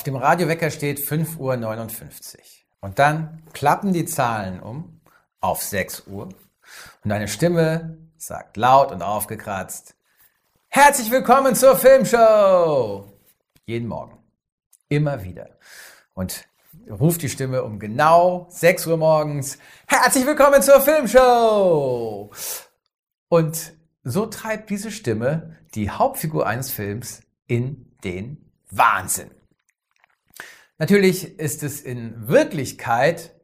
Auf dem Radiowecker steht 5.59 Uhr. Und dann klappen die Zahlen um auf 6 Uhr. Und eine Stimme sagt laut und aufgekratzt, Herzlich willkommen zur Filmshow! Jeden Morgen. Immer wieder. Und ruft die Stimme um genau 6 Uhr morgens, Herzlich willkommen zur Filmshow! Und so treibt diese Stimme die Hauptfigur eines Films in den Wahnsinn. Natürlich ist es in Wirklichkeit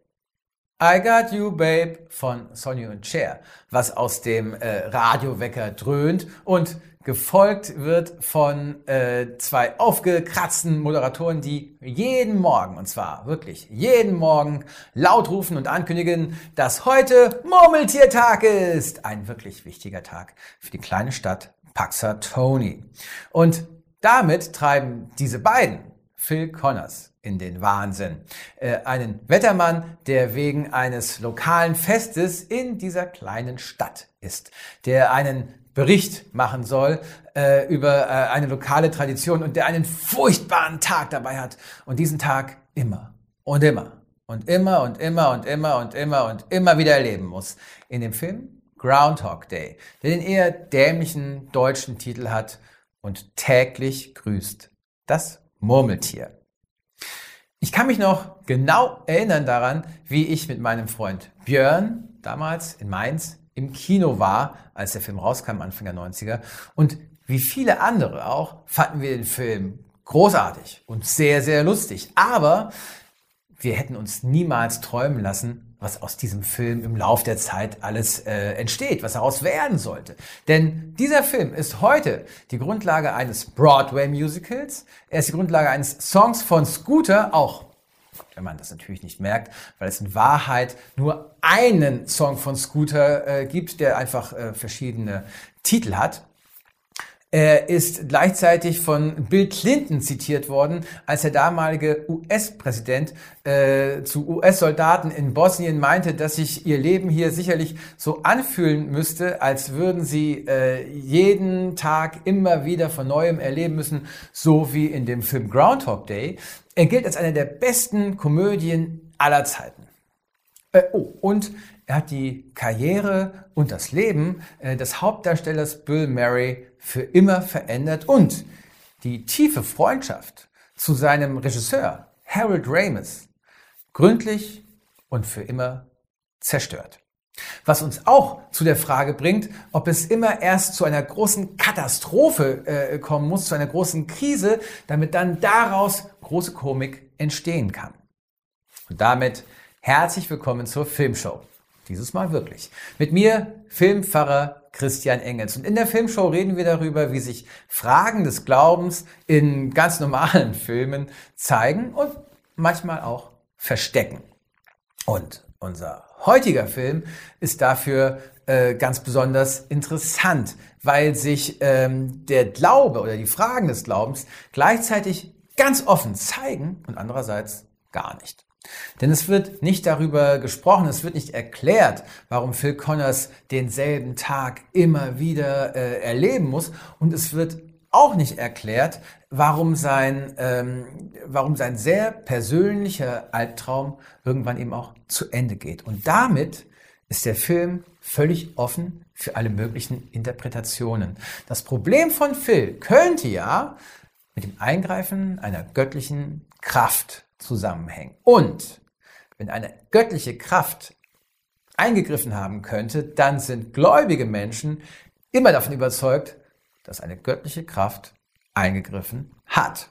I Got You Babe von Sonny und Cher, was aus dem äh, Radiowecker dröhnt und gefolgt wird von äh, zwei aufgekratzten Moderatoren, die jeden Morgen, und zwar wirklich jeden Morgen, laut rufen und ankündigen, dass heute Murmeltiertag ist. Ein wirklich wichtiger Tag für die kleine Stadt Paxatoni. Und damit treiben diese beiden, Phil Connors, in den Wahnsinn. Äh, einen Wettermann, der wegen eines lokalen Festes in dieser kleinen Stadt ist, der einen Bericht machen soll äh, über äh, eine lokale Tradition und der einen furchtbaren Tag dabei hat und diesen Tag immer und immer und immer und immer und immer und immer und immer wieder erleben muss. In dem Film Groundhog Day, der den eher dämlichen deutschen Titel hat und täglich grüßt das Murmeltier. Ich kann mich noch genau erinnern daran, wie ich mit meinem Freund Björn damals in Mainz im Kino war, als der Film rauskam, Anfang der 90er. Und wie viele andere auch, fanden wir den Film großartig und sehr, sehr lustig. Aber wir hätten uns niemals träumen lassen, was aus diesem Film im Lauf der Zeit alles äh, entsteht, was daraus werden sollte. Denn dieser Film ist heute die Grundlage eines Broadway-Musicals. Er ist die Grundlage eines Songs von Scooter, auch wenn man das natürlich nicht merkt, weil es in Wahrheit nur einen Song von Scooter äh, gibt, der einfach äh, verschiedene Titel hat. Er ist gleichzeitig von Bill Clinton zitiert worden, als der damalige US-Präsident äh, zu US-Soldaten in Bosnien meinte, dass sich ihr Leben hier sicherlich so anfühlen müsste, als würden sie äh, jeden Tag immer wieder von neuem erleben müssen, so wie in dem Film Groundhog Day. Er gilt als eine der besten Komödien aller Zeiten. Äh, oh, und er hat die Karriere und das Leben äh, des Hauptdarstellers Bill Murray für immer verändert und die tiefe Freundschaft zu seinem Regisseur Harold Ramis gründlich und für immer zerstört. Was uns auch zu der Frage bringt, ob es immer erst zu einer großen Katastrophe äh, kommen muss, zu einer großen Krise, damit dann daraus große Komik entstehen kann. Und damit herzlich willkommen zur Filmshow. Dieses Mal wirklich. Mit mir Filmpfarrer Christian Engels. Und in der Filmshow reden wir darüber, wie sich Fragen des Glaubens in ganz normalen Filmen zeigen und manchmal auch verstecken. Und unser heutiger Film ist dafür äh, ganz besonders interessant, weil sich ähm, der Glaube oder die Fragen des Glaubens gleichzeitig ganz offen zeigen und andererseits gar nicht. Denn es wird nicht darüber gesprochen, es wird nicht erklärt, warum Phil Connors denselben Tag immer wieder äh, erleben muss und es wird auch nicht erklärt, warum sein, ähm, warum sein sehr persönlicher Albtraum irgendwann eben auch zu Ende geht. Und damit ist der Film völlig offen für alle möglichen Interpretationen. Das Problem von Phil könnte ja mit dem Eingreifen einer göttlichen Kraft zusammenhängen. Und wenn eine göttliche Kraft eingegriffen haben könnte, dann sind gläubige Menschen immer davon überzeugt, dass eine göttliche Kraft eingegriffen hat.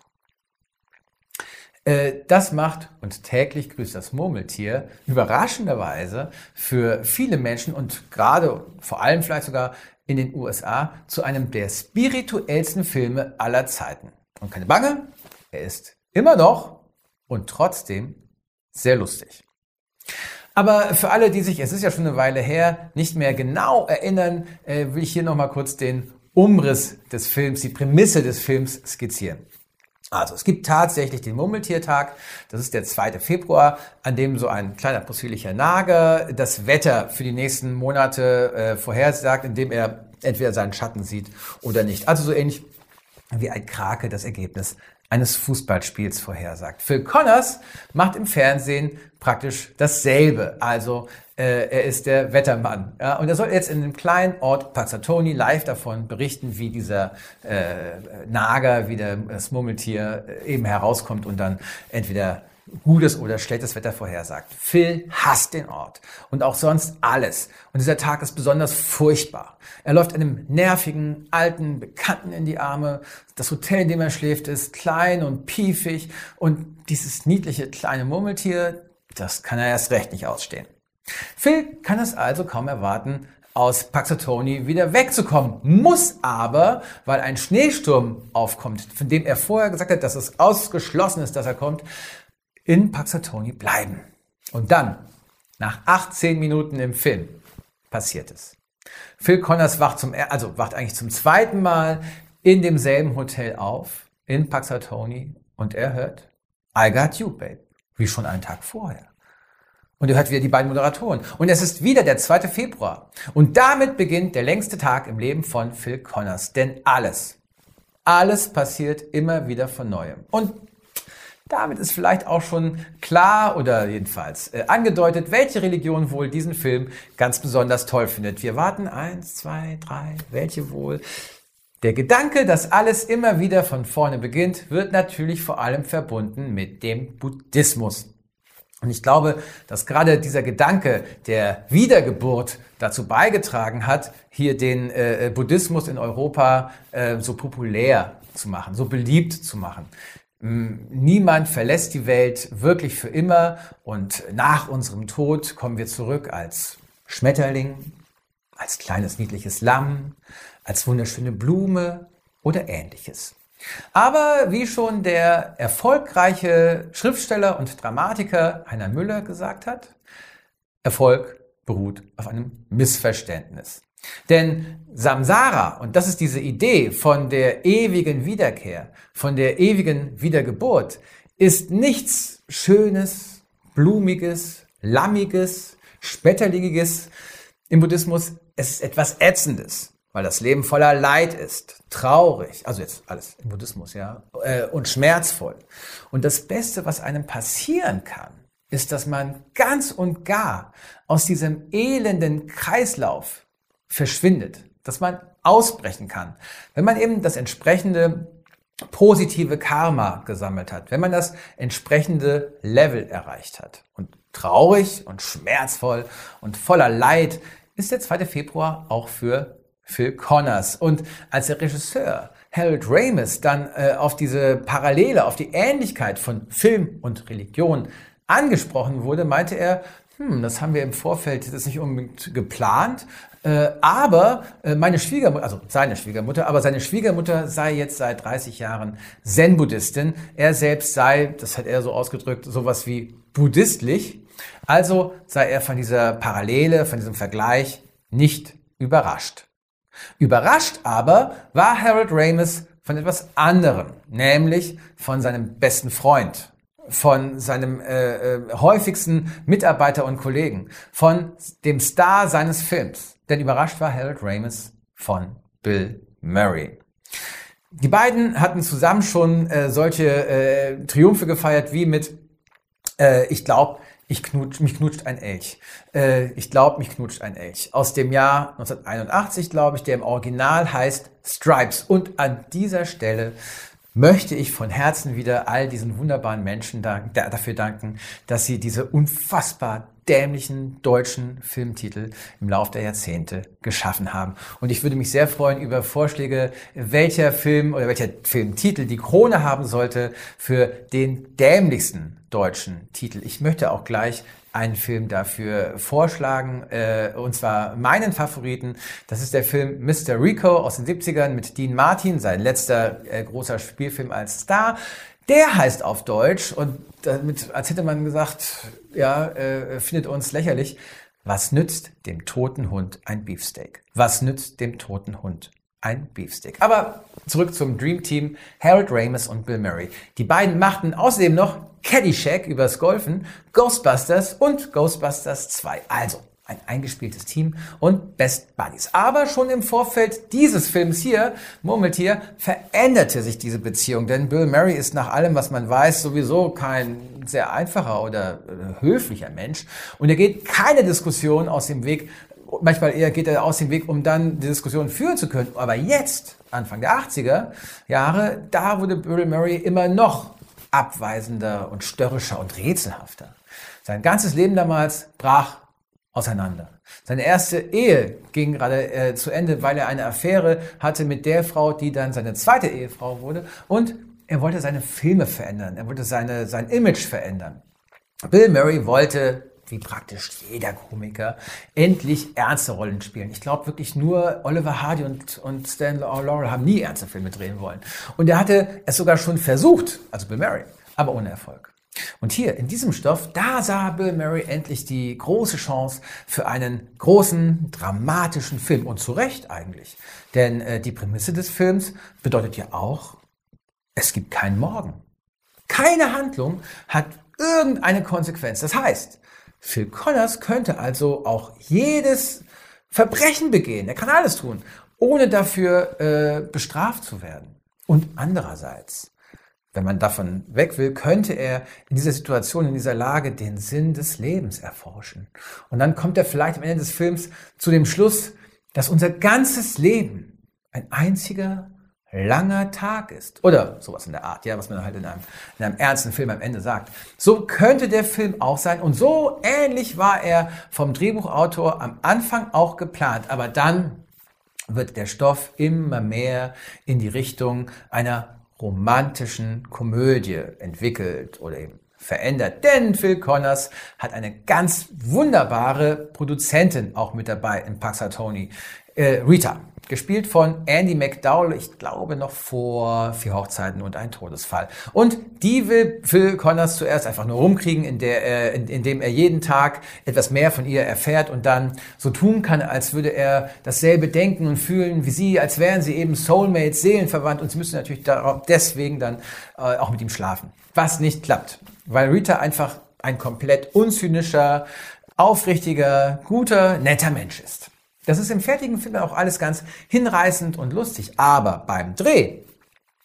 Äh, das macht und täglich grüßt das Murmeltier überraschenderweise für viele Menschen und gerade vor allem vielleicht sogar in den USA zu einem der spirituellsten Filme aller Zeiten. Und keine Bange, er ist immer noch und trotzdem sehr lustig. Aber für alle, die sich, es ist ja schon eine Weile her, nicht mehr genau erinnern, äh, will ich hier nochmal kurz den Umriss des Films, die Prämisse des Films skizzieren. Also es gibt tatsächlich den Murmeltiertag, das ist der 2. Februar, an dem so ein kleiner possierlicher Nager das Wetter für die nächsten Monate äh, vorhersagt, indem er entweder seinen Schatten sieht oder nicht. Also so ähnlich wie ein Krake das Ergebnis eines Fußballspiels vorhersagt. Phil Connors macht im Fernsehen praktisch dasselbe. Also äh, er ist der Wettermann. Ja, und er soll jetzt in dem kleinen Ort Pazzatoni live davon berichten, wie dieser äh, Nager, wie der, das Murmeltier äh, eben herauskommt und dann entweder gutes oder schlechtes Wetter vorhersagt. Phil hasst den Ort und auch sonst alles. Und dieser Tag ist besonders furchtbar. Er läuft einem nervigen, alten Bekannten in die Arme. Das Hotel, in dem er schläft, ist klein und piefig. Und dieses niedliche kleine Murmeltier, das kann er erst recht nicht ausstehen. Phil kann es also kaum erwarten, aus Paxatoni wieder wegzukommen, muss aber, weil ein Schneesturm aufkommt, von dem er vorher gesagt hat, dass es ausgeschlossen ist, dass er kommt, in Paxatoni bleiben. Und dann, nach 18 Minuten im Film, passiert es. Phil Connors wacht zum, also wacht eigentlich zum zweiten Mal in demselben Hotel auf, in Paxatoni, und er hört I got you, babe, wie schon einen Tag vorher. Und er hört wieder die beiden Moderatoren. Und es ist wieder der 2. Februar. Und damit beginnt der längste Tag im Leben von Phil Connors. Denn alles, alles passiert immer wieder von neuem. Und damit ist vielleicht auch schon klar oder jedenfalls äh, angedeutet, welche Religion wohl diesen Film ganz besonders toll findet. Wir warten eins, zwei, drei, welche wohl? Der Gedanke, dass alles immer wieder von vorne beginnt, wird natürlich vor allem verbunden mit dem Buddhismus. Und ich glaube, dass gerade dieser Gedanke der Wiedergeburt dazu beigetragen hat, hier den äh, Buddhismus in Europa äh, so populär zu machen, so beliebt zu machen. Niemand verlässt die Welt wirklich für immer und nach unserem Tod kommen wir zurück als Schmetterling, als kleines niedliches Lamm, als wunderschöne Blume oder ähnliches. Aber wie schon der erfolgreiche Schriftsteller und Dramatiker Heiner Müller gesagt hat, Erfolg beruht auf einem Missverständnis. Denn Samsara, und das ist diese Idee von der ewigen Wiederkehr, von der ewigen Wiedergeburt, ist nichts Schönes, Blumiges, Lammiges, Spetterlingiges im Buddhismus. Es ist etwas Ätzendes, weil das Leben voller Leid ist, traurig, also jetzt alles im Buddhismus, ja, äh, und schmerzvoll. Und das Beste, was einem passieren kann, ist, dass man ganz und gar aus diesem elenden Kreislauf verschwindet, dass man ausbrechen kann. Wenn man eben das entsprechende positive Karma gesammelt hat, wenn man das entsprechende Level erreicht hat. Und traurig und schmerzvoll und voller Leid ist der 2. Februar auch für Phil Connors. Und als der Regisseur Harold Ramis dann äh, auf diese Parallele, auf die Ähnlichkeit von Film und Religion angesprochen wurde, meinte er, hm, das haben wir im Vorfeld das nicht unbedingt geplant, äh, aber äh, meine Schwiegermutter, also seine Schwiegermutter, aber seine Schwiegermutter sei jetzt seit 30 Jahren Zen-Buddhistin. Er selbst sei, das hat er so ausgedrückt, sowas wie buddhistlich. Also sei er von dieser Parallele, von diesem Vergleich nicht überrascht. Überrascht aber war Harold Ramis von etwas anderem, nämlich von seinem besten Freund, von seinem äh, äh, häufigsten Mitarbeiter und Kollegen, von dem Star seines Films. Denn überrascht war Harold Ramis von Bill Murray. Die beiden hatten zusammen schon äh, solche äh, Triumphe gefeiert wie mit äh, Ich glaube, ich knutsch, mich knutscht ein Elch. Äh, ich glaube, mich knutscht ein Elch. Aus dem Jahr 1981, glaube ich, der im Original heißt Stripes. Und an dieser Stelle möchte ich von Herzen wieder all diesen wunderbaren Menschen dafür danken, dass sie diese unfassbar dämlichen deutschen Filmtitel im Laufe der Jahrzehnte geschaffen haben. Und ich würde mich sehr freuen über Vorschläge, welcher Film oder welcher Filmtitel die Krone haben sollte für den dämlichsten deutschen Titel. Ich möchte auch gleich einen Film dafür vorschlagen, äh, und zwar meinen Favoriten. Das ist der Film Mr. Rico aus den 70ern mit Dean Martin, sein letzter äh, großer Spielfilm als Star. Der heißt auf Deutsch und damit, als hätte man gesagt, ja, äh, findet uns lächerlich. Was nützt dem toten Hund ein Beefsteak? Was nützt dem toten Hund ein Beefsteak? Aber zurück zum Dream Team, Harold Ramis und Bill Murray. Die beiden machten außerdem noch Caddyshack übers Golfen, Ghostbusters und Ghostbusters 2. Also, ein eingespieltes Team und Best Buddies. Aber schon im Vorfeld dieses Films hier, Murmeltier, veränderte sich diese Beziehung, denn Bill Murray ist nach allem, was man weiß, sowieso kein sehr einfacher oder äh, höflicher Mensch und er geht keine Diskussion aus dem Weg, manchmal eher geht er aus dem Weg, um dann die Diskussion führen zu können. Aber jetzt, Anfang der 80er Jahre, da wurde Bill Murray immer noch abweisender und störrischer und rätselhafter. Sein ganzes Leben damals brach auseinander. Seine erste Ehe ging gerade äh, zu Ende, weil er eine Affäre hatte mit der Frau, die dann seine zweite Ehefrau wurde. Und er wollte seine Filme verändern. Er wollte seine, sein Image verändern. Bill Murray wollte, wie praktisch jeder Komiker, endlich ernste Rollen spielen. Ich glaube wirklich nur Oliver Hardy und, und Stan Laurel haben nie ernste Filme drehen wollen. Und er hatte es sogar schon versucht, also Bill Murray, aber ohne Erfolg. Und hier in diesem Stoff, da sah Bill Murray endlich die große Chance für einen großen, dramatischen Film. Und zu Recht eigentlich. Denn äh, die Prämisse des Films bedeutet ja auch, es gibt keinen Morgen. Keine Handlung hat irgendeine Konsequenz. Das heißt, Phil Connors könnte also auch jedes Verbrechen begehen. Er kann alles tun, ohne dafür äh, bestraft zu werden. Und andererseits, wenn man davon weg will, könnte er in dieser Situation, in dieser Lage den Sinn des Lebens erforschen. Und dann kommt er vielleicht am Ende des Films zu dem Schluss, dass unser ganzes Leben ein einziger langer Tag ist. Oder sowas in der Art, ja, was man halt in einem, in einem ernsten Film am Ende sagt. So könnte der Film auch sein. Und so ähnlich war er vom Drehbuchautor am Anfang auch geplant. Aber dann wird der Stoff immer mehr in die Richtung einer romantischen Komödie entwickelt oder eben verändert. Denn Phil Connors hat eine ganz wunderbare Produzentin auch mit dabei in Paxatoni, äh, Rita gespielt von Andy McDowell, ich glaube noch vor vier Hochzeiten und ein Todesfall. Und die will Phil Connors zuerst einfach nur rumkriegen, indem er jeden Tag etwas mehr von ihr erfährt und dann so tun kann, als würde er dasselbe denken und fühlen wie sie, als wären sie eben Soulmates, Seelenverwandt und sie müssen natürlich deswegen dann äh, auch mit ihm schlafen. Was nicht klappt, weil Rita einfach ein komplett unzynischer, aufrichtiger, guter, netter Mensch ist. Das ist im fertigen Film auch alles ganz hinreißend und lustig, aber beim Dreh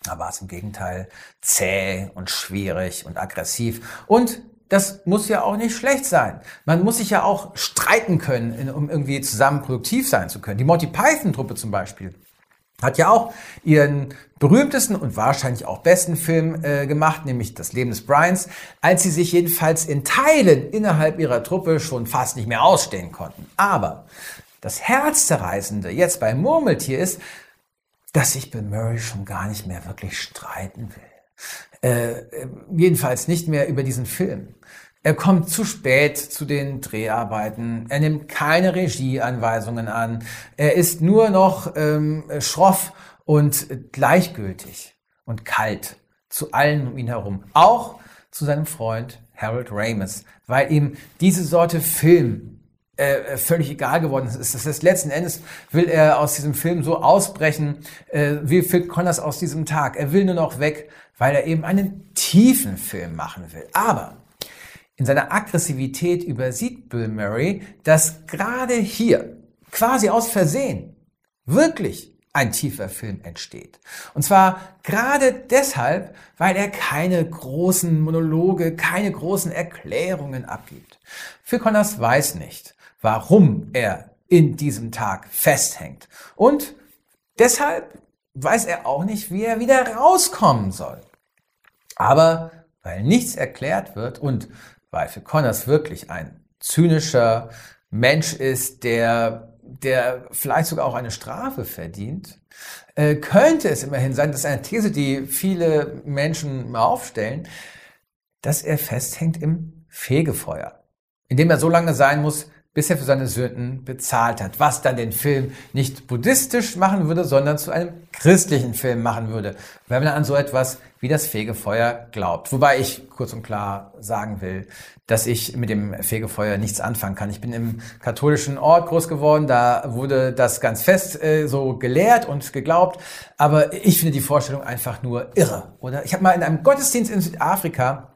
da war es im Gegenteil zäh und schwierig und aggressiv. Und das muss ja auch nicht schlecht sein. Man muss sich ja auch streiten können, um irgendwie zusammen produktiv sein zu können. Die Monty Python-Truppe zum Beispiel hat ja auch ihren berühmtesten und wahrscheinlich auch besten Film äh, gemacht, nämlich Das Leben des Bryans, als sie sich jedenfalls in Teilen innerhalb ihrer Truppe schon fast nicht mehr ausstehen konnten. Aber das Herzzerreißende jetzt bei Murmeltier ist, dass sich Bill Murray schon gar nicht mehr wirklich streiten will. Äh, jedenfalls nicht mehr über diesen Film. Er kommt zu spät zu den Dreharbeiten. Er nimmt keine Regieanweisungen an. Er ist nur noch ähm, schroff und gleichgültig und kalt zu allen um ihn herum. Auch zu seinem Freund Harold Ramis, weil ihm diese Sorte Film äh, völlig egal geworden ist. Das heißt, letzten Endes will er aus diesem Film so ausbrechen, äh, wie Phil Connors aus diesem Tag. Er will nur noch weg, weil er eben einen tiefen Film machen will. Aber in seiner Aggressivität übersieht Bill Murray, dass gerade hier, quasi aus Versehen, wirklich ein tiefer Film entsteht. Und zwar gerade deshalb, weil er keine großen Monologe, keine großen Erklärungen abgibt. Phil Connors weiß nicht, warum er in diesem Tag festhängt. Und deshalb weiß er auch nicht, wie er wieder rauskommen soll. Aber weil nichts erklärt wird und weil für Connors wirklich ein zynischer Mensch ist, der, der vielleicht sogar auch eine Strafe verdient, äh, könnte es immerhin sein, das ist eine These, die viele Menschen aufstellen, dass er festhängt im Fegefeuer, indem er so lange sein muss, bis er für seine Sünden bezahlt hat. Was dann den Film nicht buddhistisch machen würde, sondern zu einem christlichen Film machen würde, wenn man an so etwas wie das Fegefeuer glaubt. Wobei ich kurz und klar sagen will, dass ich mit dem Fegefeuer nichts anfangen kann. Ich bin im katholischen Ort groß geworden, da wurde das ganz fest äh, so gelehrt und geglaubt, aber ich finde die Vorstellung einfach nur irre. Oder ich habe mal in einem Gottesdienst in Südafrika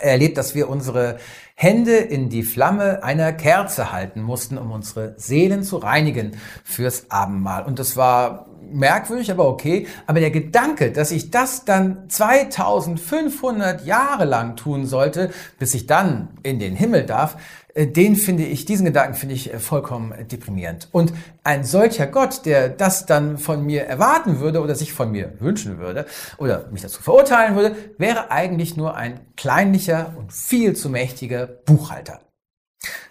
erlebt, dass wir unsere Hände in die Flamme einer Kerze halten mussten, um unsere Seelen zu reinigen fürs Abendmahl. Und das war merkwürdig, aber okay. Aber der Gedanke, dass ich das dann 2500 Jahre lang tun sollte, bis ich dann in den Himmel darf, den finde ich, diesen Gedanken finde ich äh, vollkommen deprimierend. Und ein solcher Gott, der das dann von mir erwarten würde oder sich von mir wünschen würde oder mich dazu verurteilen würde, wäre eigentlich nur ein kleinlicher und viel zu mächtiger Buchhalter.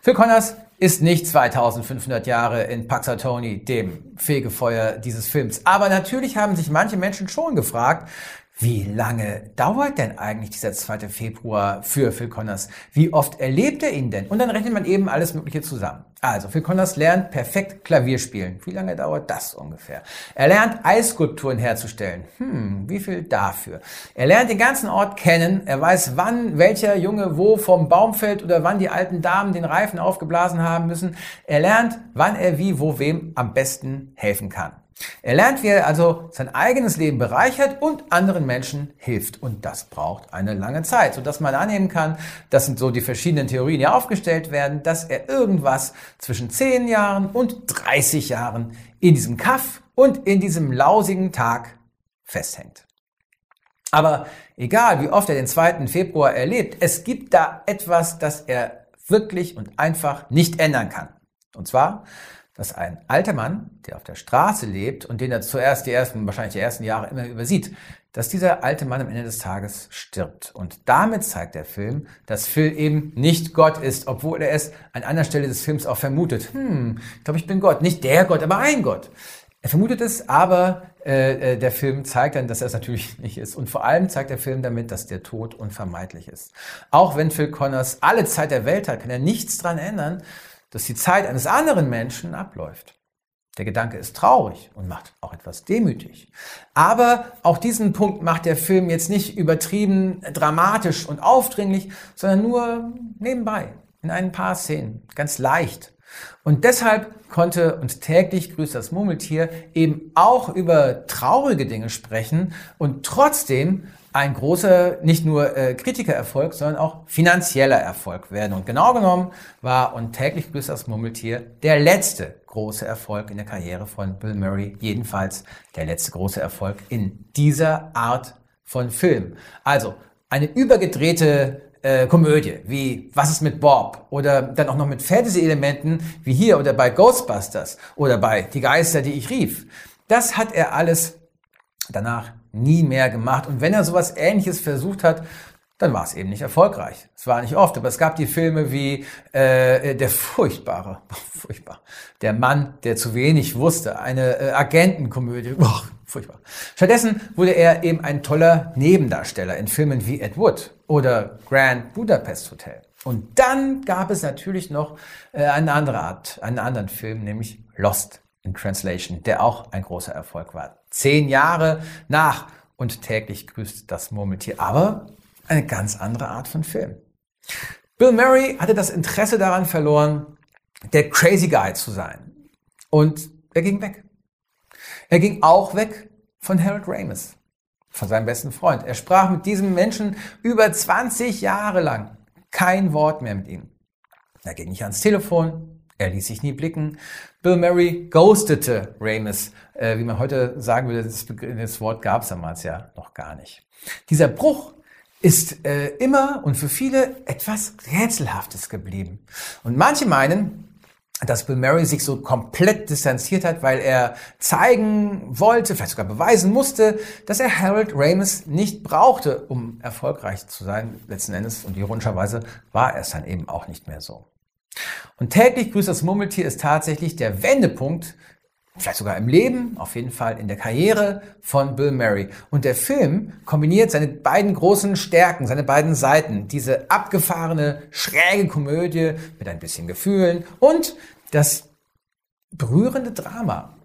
Phil Connors ist nicht 2500 Jahre in Paxatoni, dem Fegefeuer dieses Films. Aber natürlich haben sich manche Menschen schon gefragt, wie lange dauert denn eigentlich dieser 2. Februar für Phil Connors? Wie oft erlebt er ihn denn? Und dann rechnet man eben alles Mögliche zusammen. Also, Phil Connors lernt perfekt Klavier spielen. Wie lange dauert das ungefähr? Er lernt Eisskulpturen herzustellen. Hm, wie viel dafür? Er lernt den ganzen Ort kennen. Er weiß, wann welcher Junge wo vom Baum fällt oder wann die alten Damen den Reifen aufgeblasen haben müssen. Er lernt, wann er wie, wo, wem am besten helfen kann. Er lernt, wie er also sein eigenes Leben bereichert und anderen Menschen hilft. Und das braucht eine lange Zeit, sodass man annehmen kann, das sind so die verschiedenen Theorien, die aufgestellt werden, dass er irgendwas zwischen 10 Jahren und 30 Jahren in diesem Kaff und in diesem lausigen Tag festhängt. Aber egal, wie oft er den 2. Februar erlebt, es gibt da etwas, das er wirklich und einfach nicht ändern kann. Und zwar, dass ein alter Mann, der auf der Straße lebt und den er zuerst die ersten, wahrscheinlich die ersten Jahre immer übersieht, dass dieser alte Mann am Ende des Tages stirbt. Und damit zeigt der Film, dass Phil eben nicht Gott ist, obwohl er es an einer Stelle des Films auch vermutet. Hm, ich glaube, ich bin Gott. Nicht der Gott, aber ein Gott. Er vermutet es, aber äh, äh der Film zeigt dann, dass er es natürlich nicht ist. Und vor allem zeigt der Film damit, dass der Tod unvermeidlich ist. Auch wenn Phil Connors alle Zeit der Welt hat, kann er nichts dran ändern, dass die Zeit eines anderen Menschen abläuft. Der Gedanke ist traurig und macht auch etwas demütig. Aber auch diesen Punkt macht der Film jetzt nicht übertrieben dramatisch und aufdringlich, sondern nur nebenbei, in ein paar Szenen, ganz leicht. Und deshalb konnte und täglich grüßt das Murmeltier eben auch über traurige Dinge sprechen und trotzdem ein großer, nicht nur äh, Kritikererfolg, sondern auch finanzieller Erfolg werden. Und genau genommen war und täglich grüßt das Murmeltier der letzte große Erfolg in der Karriere von Bill Murray. Jedenfalls der letzte große Erfolg in dieser Art von Film. Also eine übergedrehte äh, Komödie wie Was ist mit Bob oder dann auch noch mit Fantasy-Elementen wie hier oder bei Ghostbusters oder bei Die Geister, die ich rief. Das hat er alles danach nie mehr gemacht. Und wenn er sowas ähnliches versucht hat, dann war es eben nicht erfolgreich. Es war nicht oft, aber es gab die Filme wie äh, Der Furchtbare, furchtbar, Der Mann, der zu wenig wusste, eine äh, Agentenkomödie, Boah, furchtbar. Stattdessen wurde er eben ein toller Nebendarsteller in Filmen wie Ed Wood oder Grand Budapest Hotel. Und dann gab es natürlich noch äh, eine andere Art, einen anderen Film, nämlich Lost in Translation, der auch ein großer Erfolg war. Zehn Jahre nach und täglich grüßt das Murmeltier. Aber eine ganz andere Art von Film. Bill Murray hatte das Interesse daran verloren, der Crazy Guy zu sein. Und er ging weg. Er ging auch weg von Harold Ramis, von seinem besten Freund. Er sprach mit diesem Menschen über 20 Jahre lang kein Wort mehr mit ihm. Er ging nicht ans Telefon, er ließ sich nie blicken. Bill Murray ghostete Ramis, äh, wie man heute sagen würde, das, das Wort gab es damals ja noch gar nicht. Dieser Bruch ist äh, immer und für viele etwas Rätselhaftes geblieben. Und manche meinen, dass Bill Murray sich so komplett distanziert hat, weil er zeigen wollte, vielleicht sogar beweisen musste, dass er Harold Ramis nicht brauchte, um erfolgreich zu sein, letzten Endes. Und ironischerweise war es dann eben auch nicht mehr so. Und täglich grüßt das Murmeltier ist tatsächlich der Wendepunkt, vielleicht sogar im Leben, auf jeden Fall in der Karriere von Bill Murray. Und der Film kombiniert seine beiden großen Stärken, seine beiden Seiten, diese abgefahrene, schräge Komödie mit ein bisschen Gefühlen und das berührende Drama,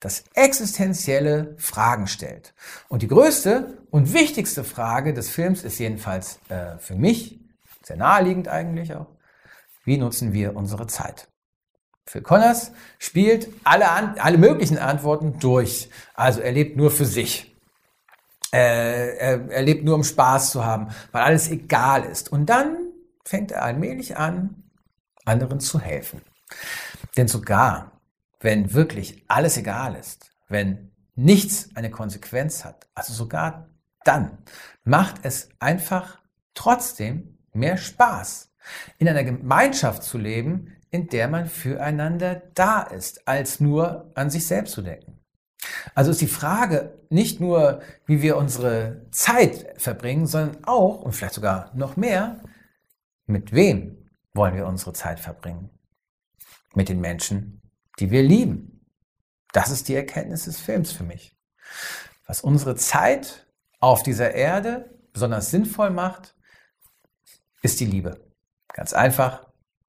das existenzielle Fragen stellt. Und die größte und wichtigste Frage des Films ist jedenfalls äh, für mich, sehr naheliegend eigentlich auch, wie nutzen wir unsere Zeit? Phil Connors spielt alle, alle möglichen Antworten durch. Also er lebt nur für sich. Äh, er, er lebt nur um Spaß zu haben, weil alles egal ist. Und dann fängt er allmählich an, anderen zu helfen. Denn sogar wenn wirklich alles egal ist, wenn nichts eine Konsequenz hat, also sogar dann macht es einfach trotzdem mehr Spaß, in einer Gemeinschaft zu leben, in der man füreinander da ist, als nur an sich selbst zu denken. Also ist die Frage nicht nur, wie wir unsere Zeit verbringen, sondern auch, und vielleicht sogar noch mehr, mit wem wollen wir unsere Zeit verbringen? Mit den Menschen, die wir lieben. Das ist die Erkenntnis des Films für mich. Was unsere Zeit auf dieser Erde besonders sinnvoll macht, ist die Liebe. Ganz einfach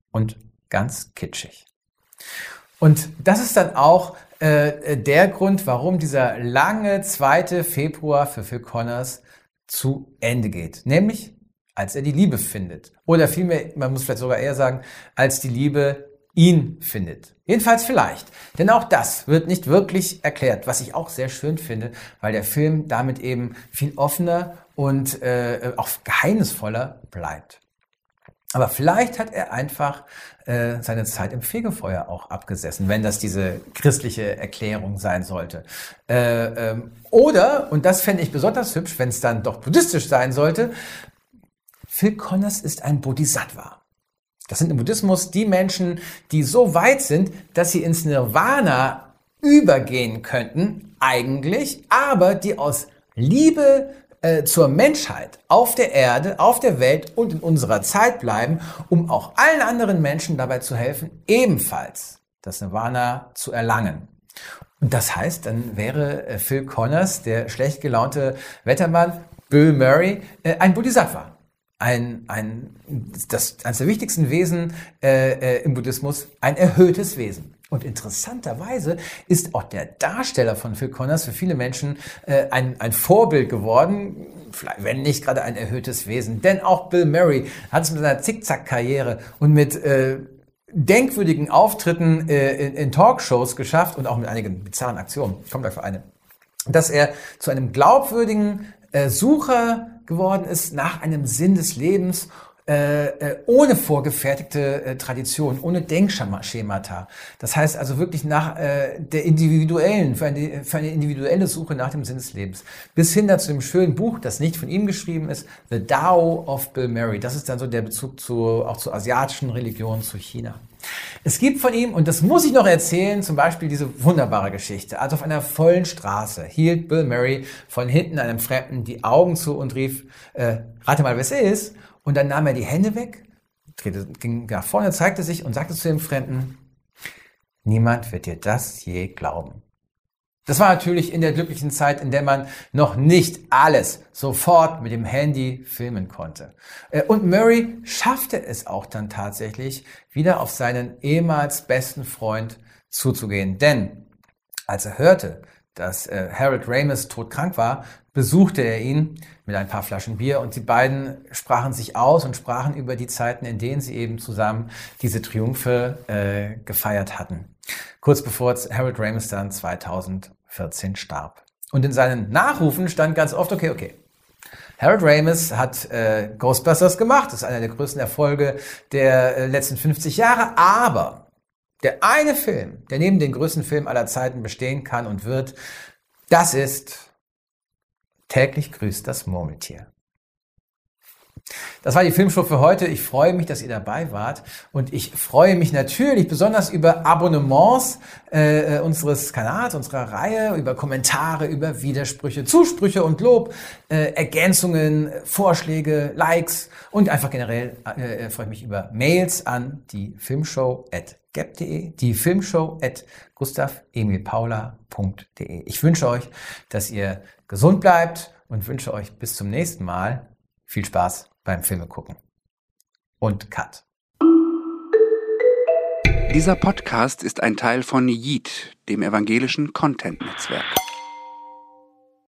und ganz kitschig. Und das ist dann auch äh, der Grund, warum dieser lange 2. Februar für Phil Connors zu Ende geht. Nämlich, als er die Liebe findet. Oder vielmehr, man muss vielleicht sogar eher sagen, als die Liebe ihn findet. Jedenfalls vielleicht. Denn auch das wird nicht wirklich erklärt, was ich auch sehr schön finde, weil der Film damit eben viel offener und äh, auch geheimnisvoller bleibt. Aber vielleicht hat er einfach äh, seine Zeit im Fegefeuer auch abgesessen, wenn das diese christliche Erklärung sein sollte. Äh, ähm, oder, und das fände ich besonders hübsch, wenn es dann doch buddhistisch sein sollte, Phil Connors ist ein Bodhisattva. Das sind im Buddhismus die Menschen, die so weit sind, dass sie ins Nirvana übergehen könnten, eigentlich, aber die aus Liebe äh, zur Menschheit auf der Erde, auf der Welt und in unserer Zeit bleiben, um auch allen anderen Menschen dabei zu helfen, ebenfalls das Nirvana zu erlangen. Und das heißt, dann wäre äh, Phil Connors, der schlecht gelaunte Wettermann, Bill Murray, äh, ein Bodhisattva ein, ein das, eines der wichtigsten Wesen äh, im Buddhismus, ein erhöhtes Wesen. Und interessanterweise ist auch der Darsteller von Phil Connors für viele Menschen äh, ein, ein Vorbild geworden, vielleicht, wenn nicht gerade ein erhöhtes Wesen. Denn auch Bill Murray hat es mit seiner Zickzack-Karriere und mit äh, denkwürdigen Auftritten äh, in, in Talkshows geschafft und auch mit einigen bizarren Aktionen, kommt gleich für eine, dass er zu einem glaubwürdigen äh, Sucher geworden ist nach einem Sinn des Lebens äh, äh, ohne vorgefertigte äh, Tradition, ohne Denkschemata. Das heißt also wirklich nach äh, der individuellen, für eine, für eine individuelle Suche nach dem Sinn des Lebens. Bis hin zu dem schönen Buch, das nicht von ihm geschrieben ist, The Tao of Bill Murray. Das ist dann so der Bezug zu, auch zu asiatischen Religionen, zu China. Es gibt von ihm, und das muss ich noch erzählen, zum Beispiel diese wunderbare Geschichte. Also auf einer vollen Straße hielt Bill Murray von hinten einem Fremden die Augen zu und rief, äh, rate mal, wer es ist. Und dann nahm er die Hände weg, ging nach vorne, zeigte sich und sagte zu dem Fremden, niemand wird dir das je glauben. Das war natürlich in der glücklichen Zeit, in der man noch nicht alles sofort mit dem Handy filmen konnte. Äh, und Murray schaffte es auch dann tatsächlich, wieder auf seinen ehemals besten Freund zuzugehen. Denn als er hörte, dass äh, Harold Ramis todkrank war, besuchte er ihn mit ein paar Flaschen Bier und die beiden sprachen sich aus und sprachen über die Zeiten, in denen sie eben zusammen diese Triumphe äh, gefeiert hatten. Kurz bevor Harold Ramis dann 2014 starb. Und in seinen Nachrufen stand ganz oft, okay, okay, Harold Ramis hat äh, Ghostbusters gemacht, das ist einer der größten Erfolge der äh, letzten 50 Jahre, aber der eine Film, der neben den größten Filmen aller Zeiten bestehen kann und wird, das ist täglich grüßt das Murmeltier. Das war die Filmshow für heute. Ich freue mich, dass ihr dabei wart und ich freue mich natürlich besonders über Abonnements äh, unseres Kanals, unserer Reihe, über Kommentare, über Widersprüche, Zusprüche und Lob, äh, Ergänzungen, Vorschläge, Likes und einfach generell äh, äh freue ich mich über Mails an die Filmshow at gap.de, die Filmshow at gustavemilpaula.de. Ich wünsche euch, dass ihr gesund bleibt und wünsche euch bis zum nächsten Mal viel Spaß beim Filme gucken. Und Cut. Dieser Podcast ist ein Teil von Yeet, dem evangelischen Content-Netzwerk.